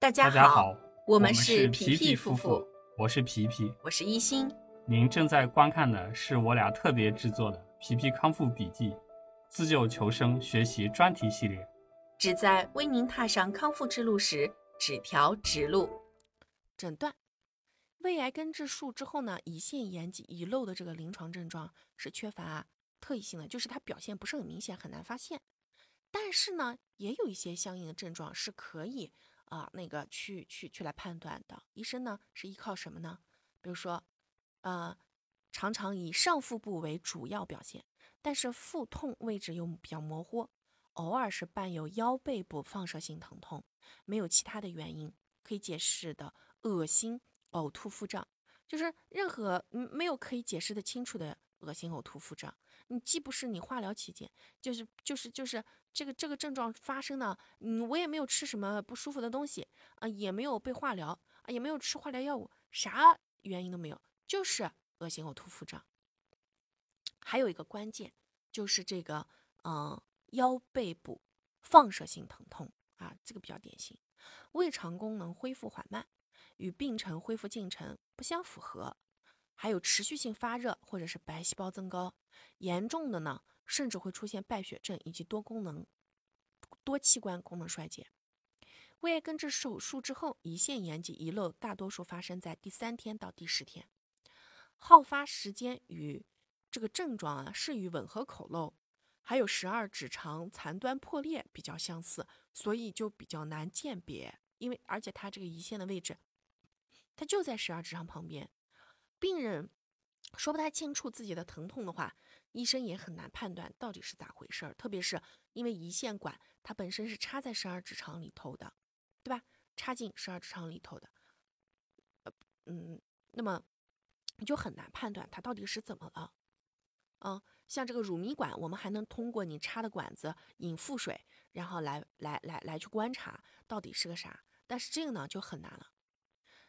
大家好，我们是皮皮夫妇，我是皮皮。我是一心。您正在观看的是我俩特别制作的《皮皮康复笔记》自救求生学习专题系列。旨在为您踏上康复之路时指条直路。诊断胃癌根治术之后呢，胰腺炎及遗漏的这个临床症状是缺乏特异性的，就是它表现不是很明显，很难发现。但是呢，也有一些相应的症状是可以啊、那个去去去来判断的。医生呢是依靠什么呢？比如说，呃，常常以上腹部为主要表现，但是腹痛位置又比较模糊，偶尔是伴有腰背部放射性疼痛，没有其他的原因可以解释的恶心、呕吐、腹胀，就是任何嗯没有可以解释的清楚的恶心、呕吐、腹胀。你既不是你化疗期间，就是就是就是这个这个症状发生呢，嗯，我也没有吃什么不舒服的东西啊、也没有被化疗啊、也没有吃化疗药物，啥原因都没有，就是恶心、呕吐、腹胀。还有一个关键就是这个，嗯、腰背部放射性疼痛啊，这个比较典型。胃肠功能恢复缓慢，与病程恢复进程不相符合，还有持续性发热或者是白细胞增高，严重的呢，甚至会出现败血症以及多功能、多器官功能衰竭。胃癌根治手术之后，胰腺炎及遗漏大多数发生在第三天到第十天，好发时间与这个症状啊是与吻合口漏，还有十二指肠残端破裂比较相似，所以就比较难鉴别。因为而且它这个胰腺的位置，它就在十二指肠旁边，病人说不太清楚自己的疼痛的话，医生也很难判断到底是咋回事儿。特别是因为胰腺管它本身是插在十二指肠里头的，对吧？插进十二指肠里头的，呃，嗯，那么你就很难判断它到底是怎么了。嗯，像这个乳糜管，我们还能通过你插的管子引腹水，然后来来来来去观察到底是个啥。但是这个呢就很难了。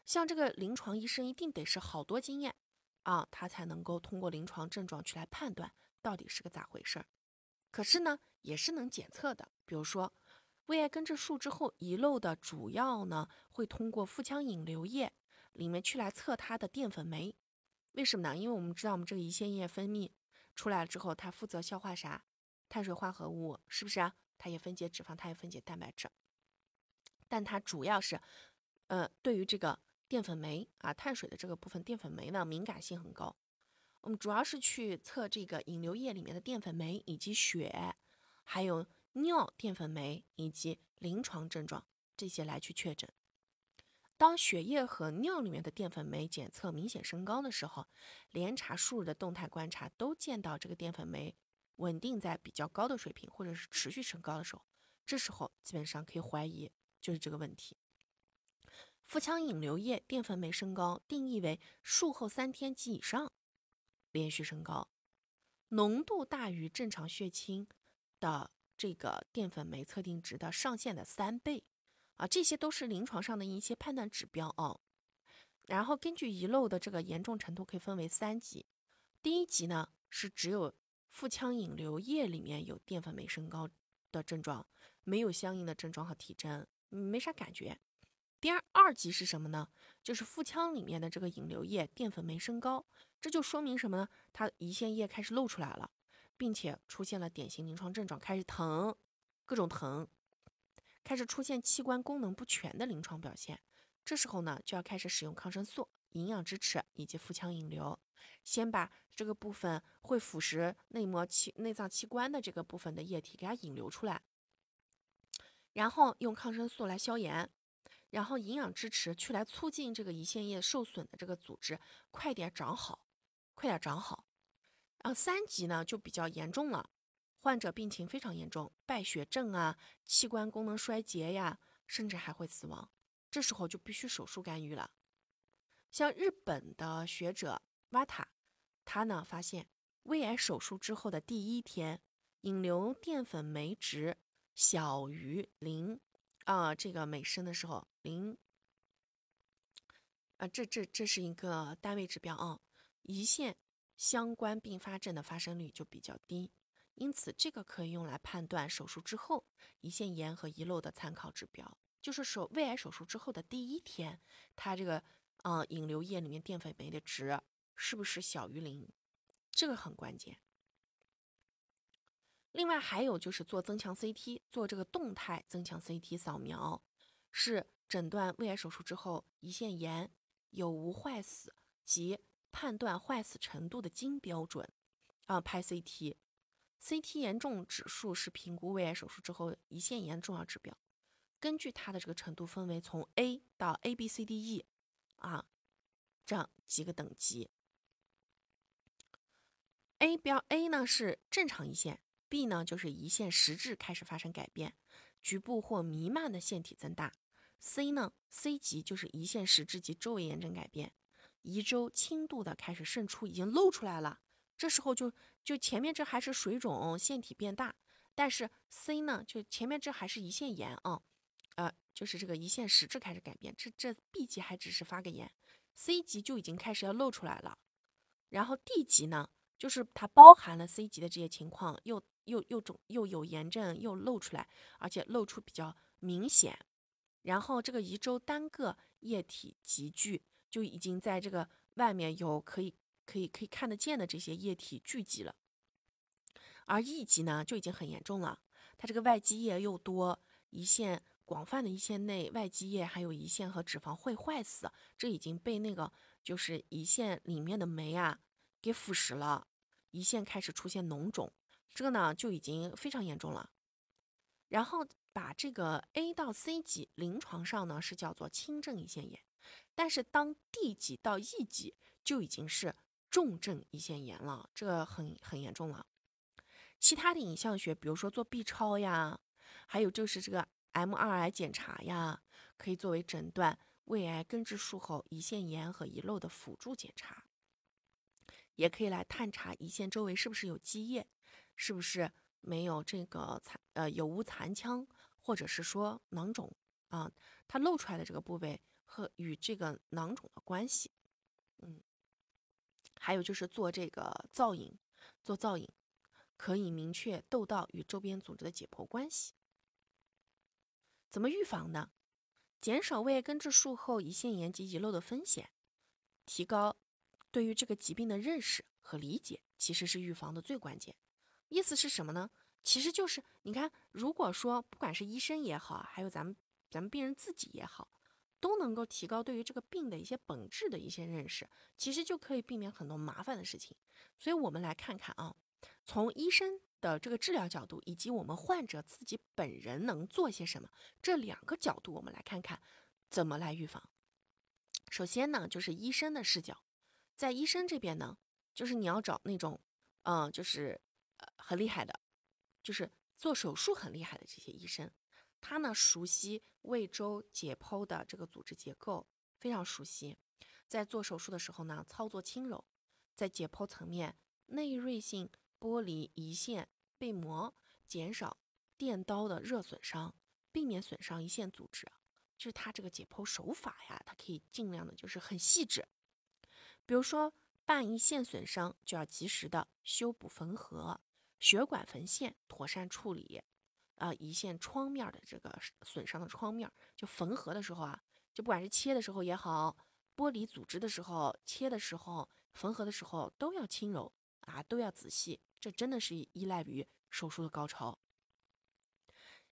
像这个临床医生一定得是好多经验啊，他才能够通过临床症状去来判断到底是个咋回事儿。可是呢，也是能检测的，比如说胃癌根治术之后遗漏的主要呢会通过腹腔引流液里面去来测它的淀粉酶。为什么呢？因为我们知道我们这个胰腺液分泌出来了之后，它负责消化啥？碳水化合物，是不是啊？它也分解脂肪，它也分解蛋白质。但它主要是，呃，对于这个淀粉酶啊，碳水的这个部分淀粉酶呢，敏感性很高。我们主要是去测这个引流液里面的淀粉酶，以及血，还有尿淀粉酶以及临床症状这些来去确诊。当血液和尿里面的淀粉酶检测明显升高的时候，连查数日的动态观察都见到这个淀粉酶稳定在比较高的水平，或者是持续升高的时候，这时候基本上可以怀疑就是这个问题。腹腔引流液淀粉酶升高定义为术后三天及以上连续升高，浓度大于正常血清的这个淀粉酶测定值的上限的三倍。啊，这些都是临床上的一些判断指标哦。然后根据遗漏的这个严重程度可以分为三级，第一级呢是只有腹腔引流液里面有淀粉酶升高的症状，没有相应的症状和体征，没啥感觉。第二二级是什么呢？就是腹腔里面的这个引流液淀粉酶升高，这就说明什么呢？它胰腺液开始漏出来了，并且出现了典型临床症状，开始疼，各种疼。开始出现器官功能不全的临床表现，这时候呢就要开始使用抗生素、营养支持以及腹腔引流，先把这个部分会腐蚀内膜器、内脏器官的这个部分的液体给它引流出来，然后用抗生素来消炎，然后营养支持去来促进这个胰腺液受损的这个组织快点长好，快点长好。然后三级呢就比较严重了。患者病情非常严重，败血症啊，器官功能衰竭呀，甚至还会死亡。这时候就必须手术干预了。像日本的学者瓦塔，他呢发现胃癌手术之后的第一天，引流淀粉酶值小于零啊，这个每升的时候零啊，这这这是一个单位指标啊，胰腺相关并发症的发生率就比较低。因此，这个可以用来判断手术之后胰腺炎和遗漏的参考指标。就是手胃癌手术之后的第一天，它这个嗯引流液里面淀粉酶的值是不是小于零，这个很关键。另外还有就是做增强 CT，做这个动态增强 CT 扫描，是诊断胃癌手术之后胰腺炎有无坏死及判断坏死程度的金标准啊。拍 CT，CT 严重指数是评估胃癌手术之后胰腺炎的重要指标，根据它的这个程度分为从 A 到 A B C D E 啊这样几个等级。A 标 A 呢是正常胰腺。B 呢，就是胰腺实质开始发生改变，局部或弥漫的腺体增大。C 呢，C 级就是胰腺实质及周围炎症改变，胰周轻度的开始渗出，已经露出来了。这时候就就前面这还是水肿，腺体变大，但是 C 呢，就前面这还是胰腺炎啊，呃，就是这个胰腺实质开始改变。这这 B 级还只是发个炎，C 级就已经开始要露出来了。然后 D 级呢，就是它包含了 C 级的这些情况，又。又又肿又有炎症又露出来，而且露出比较明显，然后这个胰周单个液体集聚就已经在这个外面有可以可以可以看得见的这些液体聚集了，而 E 级呢就已经很严重了，它这个外积液又多，胰腺广泛的胰腺内外积液还有胰腺和脂肪会坏死，这已经被那个就是胰腺里面的酶啊给腐蚀了，胰腺开始出现脓肿。这个呢就已经非常严重了，然后把这个 A 到 C 级临床上呢是叫做轻症胰腺炎，但是当 D 级到 E 级就已经是重症胰腺炎了，这个很很严重了。其他的影像学，比如说做 B 超呀，还有就是这个 MRI 检查呀，可以作为诊断胃癌根治术后胰腺炎和遗漏的辅助检查，也可以来探查胰腺周围是不是有积液。是不是没有这个残呃有无残腔，或者是说囊肿啊？它露出来的这个部位和与这个囊肿的关系，嗯，还有就是做这个造影，做造影可以明确窦道与周边组织的解剖关系。怎么预防呢？减少胃根治术后胰腺炎及遗漏的风险，提高对于这个疾病的认识和理解，其实是预防的最关键。意思是什么呢？其实就是你看，如果说不管是医生也好，还有咱们咱们病人自己也好，都能够提高对于这个病的一些本质的一些认识，其实就可以避免很多麻烦的事情。所以，我们来看看啊，从医生的这个治疗角度，以及我们患者自己本人能做些什么，这两个角度，我们来看看怎么来预防。首先呢，就是医生的视角，在医生这边呢，就是你要找那种，嗯，就是呃。很厉害的，就是做手术很厉害的这些医生，他呢熟悉胃周解剖的这个组织结构，非常熟悉。在做手术的时候呢，操作轻柔，在解剖层面内锐性剥离胰腺被膜，减少电刀的热损伤，避免损伤胰腺组织。就是他这个解剖手法呀，他可以尽量的就是很细致。比如说半胰腺损伤，就要及时的修补缝合。血管缝线妥善处理，啊，胰腺创面的这个损伤的创面，就缝合的时候啊，就不管是切的时候也好，剥离组织的时候，切的时候，缝合的时候都要轻柔啊，都要仔细。这真的是依赖于手术的高超。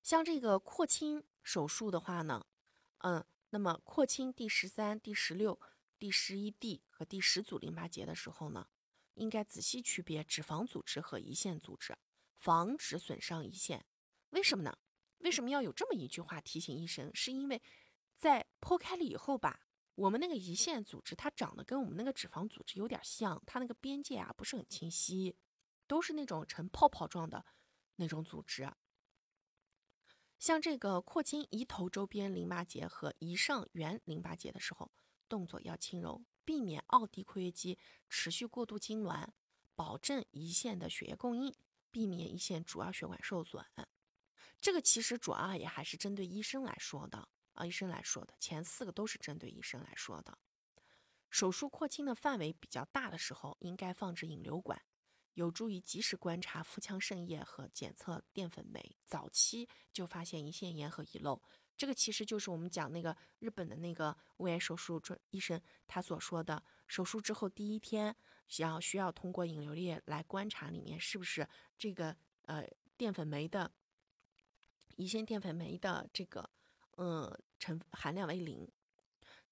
像这个扩清手术的话呢，嗯，那么扩清第十三、第十六、第十一 D 和第十组淋巴结的时候呢？应该仔细区别脂肪组织和胰腺组织，防止损伤胰腺。为什么呢？为什么要有这么一句话提醒医生？是因为在剖开了以后吧，我们那个胰腺组织它长得跟我们那个脂肪组织有点像，它那个边界啊不是很清晰，都是那种呈泡泡状的那种组织。像这个扩清胰头周边淋巴结和胰上缘淋巴结的时候，动作要轻柔。避免奥迪括约肌持续过度痉挛，保证胰腺的血液供应，避免胰腺主要血管受损。这个其实主要也还是针对医生来说的啊，医生来说的前四个都是针对医生来说的。手术扩清的范围比较大的时候，应该放置引流管，有助于及时观察腹腔渗液和检测淀粉酶，早期就发现胰腺炎和遗漏。这个其实就是我们讲那个日本的那个胃癌手术专医生他所说的，手术之后第一天需要需要通过引流液来观察里面是不是这个呃淀粉酶的胰腺淀粉酶的这个嗯成含量为零。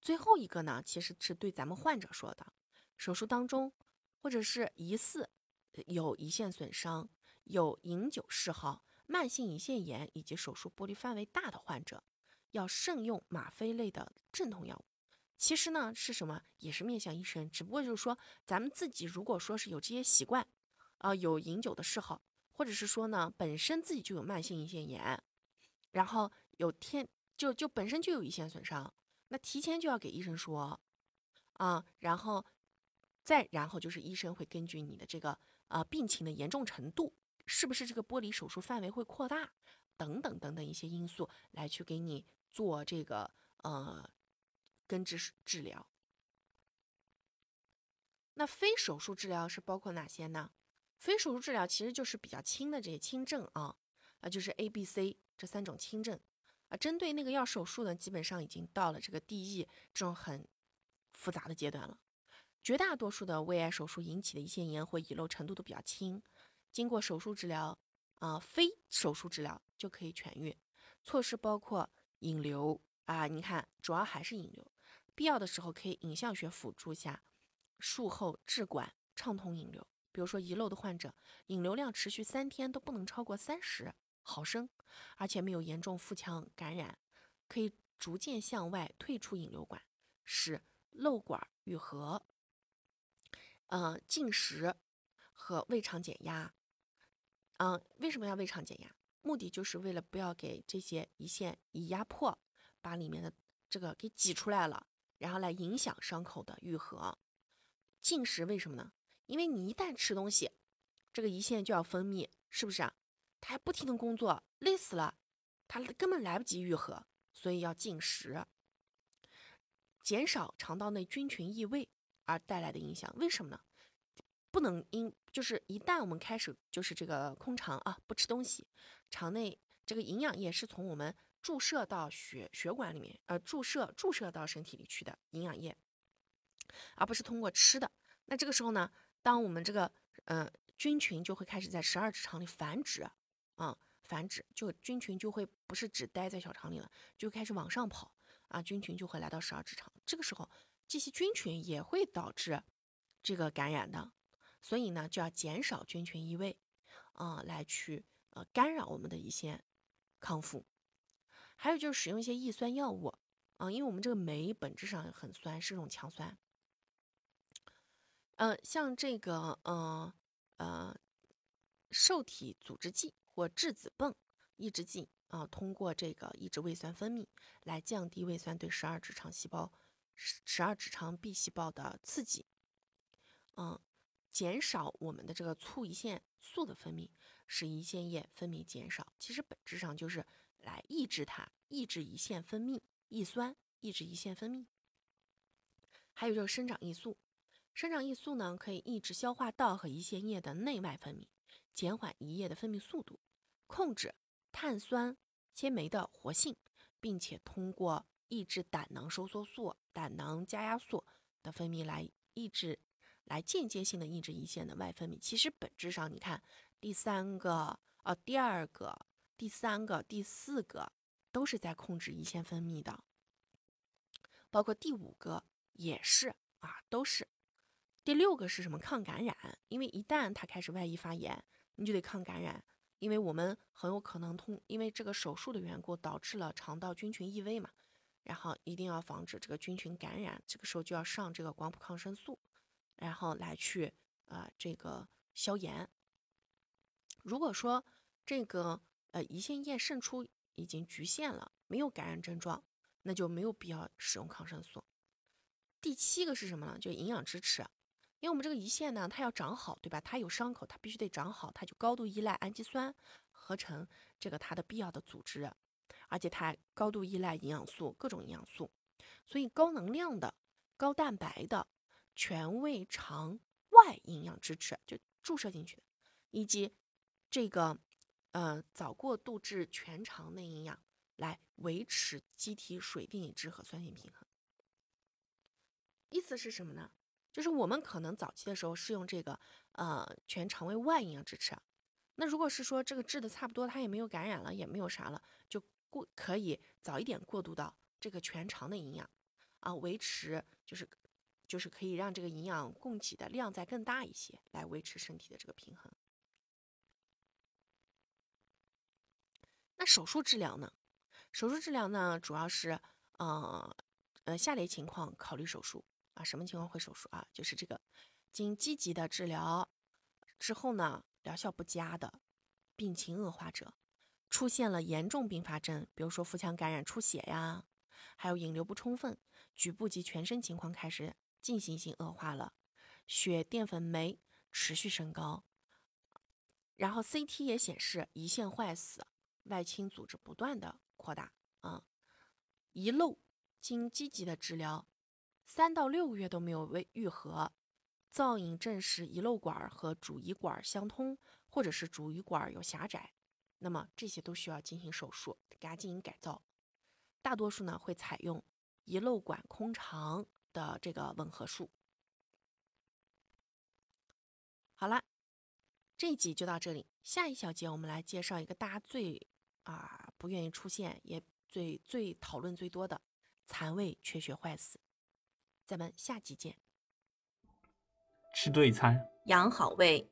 最后一个呢，其实是对咱们患者说的，手术当中或者是疑似。有胰腺损伤、有饮酒嗜好、慢性胰腺炎以及手术剥离范围大的患者，要慎用吗啡类的镇痛药物。其实呢，是什么也是面向医生，只不过就是说，咱们自己如果说是有这些习惯，啊，有饮酒的嗜好，或者是说呢，本身自己就有慢性胰腺炎，然后有天就就本身就有胰腺损伤，那提前就要给医生说，啊，然后再然后就是医生会根据你的这个。啊，病情的严重程度是不是这个剥离手术范围会扩大，等等等等一些因素来去给你做这个呃根治治疗。那非手术治疗是包括哪些呢？非手术治疗其实就是比较轻的这些轻症啊，啊就是 A、B、C 这三种轻症啊。针对那个要手术的，基本上已经到了这个 D、E 这种很复杂的阶段了。绝大多数的胃癌手术引起的胰腺炎或遗漏程度都比较轻，经过手术治疗，啊，非手术治疗就可以痊愈。措施包括引流啊，你看，主要还是引流，必要的时候可以影像学辅助下，术后置管畅通引流。比如说遗漏的患者，引流量持续三天都不能超过三十毫升，而且没有严重腹腔感染，可以逐渐向外退出引流管，使漏管愈合。嗯，进食和胃肠减压。嗯，为什么要胃肠减压？目的就是为了不要给这些胰腺以压迫，把里面的这个给挤出来了，然后来影响伤口的愈合。进食为什么呢？因为你一旦吃东西，这个胰腺就要分泌，是不是啊？它还不停的工作，累死了，它根本来不及愈合，所以要进食，减少肠道内菌群异味。而带来的影响，为什么呢？不能因就是一旦我们开始就是这个空肠啊，不吃东西，肠内这个营养液是从我们注射到血血管里面，呃，注射注射到身体里去的营养液，而不是通过吃的。那这个时候呢，当我们这个呃菌群就会开始在十二指肠里繁殖，啊，繁殖就菌群就会不是只待在小肠里了，就开始往上跑啊，菌群就会来到十二指肠，这个时候。这些菌群也会导致这个感染的，所以呢，就要减少菌群异味，啊，来去呃干扰我们的一些康复。还有就是使用一些抑酸药物，啊，因为我们这个酶本质上很酸，是种强酸。呃，像这个呃呃受体阻滞剂或质子泵抑制剂啊，通过这个抑制胃酸分泌，来降低胃酸对十二指肠细胞。十二指肠壁细胞的刺激，嗯，减少我们的这个促胰腺素的分泌，使胰腺液分泌减少。其实本质上就是来抑制它，抑制胰腺分泌抑酸，抑制胰腺分泌。还有就是生长抑素，生长抑素呢可以抑制消化道和胰腺液的内外分泌，减缓胰液的分泌速度，控制碳酸纤酶的活性，并且通过。抑制胆囊收缩素、胆囊加压素的分泌，来抑制，来间接性的抑制胰腺的外分泌。其实本质上，你看第三个、呃第二个、第三个、第四个都是在控制胰腺分泌的，包括第五个也是啊，都是。第六个是什么？抗感染，因为一旦它开始外溢发炎，你就得抗感染，因为我们很有可能通，因为这个手术的缘故导致了肠道菌群异位嘛。然后一定要防止这个菌群感染，这个时候就要上这个广谱抗生素，然后来去呃这个消炎。如果说这个呃胰腺液渗出已经局限了，没有感染症状，那就没有必要使用抗生素。第七个是什么呢？就营养支持，因为我们这个胰腺呢，它要长好，对吧？它有伤口，它必须得长好，它就高度依赖氨基酸合成这个它的必要的组织。而且它高度依赖营养素，各种营养素，所以高能量的、高蛋白的全胃肠外营养支持，就注射进去，以及这个呃早过度至全肠内营养，来维持机体水电解质和酸性平衡。意思是什么呢？就是我们可能早期的时候是用这个呃全肠胃外营养支持，那如果是说这个治的差不多，它也没有感染了，也没有啥了，就过可以早一点过渡到这个全肠的营养啊，维持就是就是可以让这个营养供给的量再更大一些，来维持身体的这个平衡。那手术治疗呢？手术治疗呢，主要是呃呃下列情况考虑手术。啊，什么情况会手术啊？就是这个，经积极的治疗之后呢，疗效不佳的，病情恶化者，出现了严重并发症，比如说腹腔感染、出血呀，还有引流不充分，局部及全身情况开始进行性恶化了，血淀粉酶持续升高，然后 CT 也显示胰腺坏死，外侵组织不断的扩大啊，遗漏经积极的治疗。三到六个月都没有未愈合，造影证实遗漏管和主胰管相通，或者是主胰管有狭窄，那么这些都需要进行手术，给它进行改造。大多数呢会采用遗漏管空肠的这个吻合术。好了，这一集就到这里，下一小节我们来介绍一个大家最啊不愿意出现，也最最讨论最多的残胃缺血坏死。咱们下集见。吃对餐，养好胃。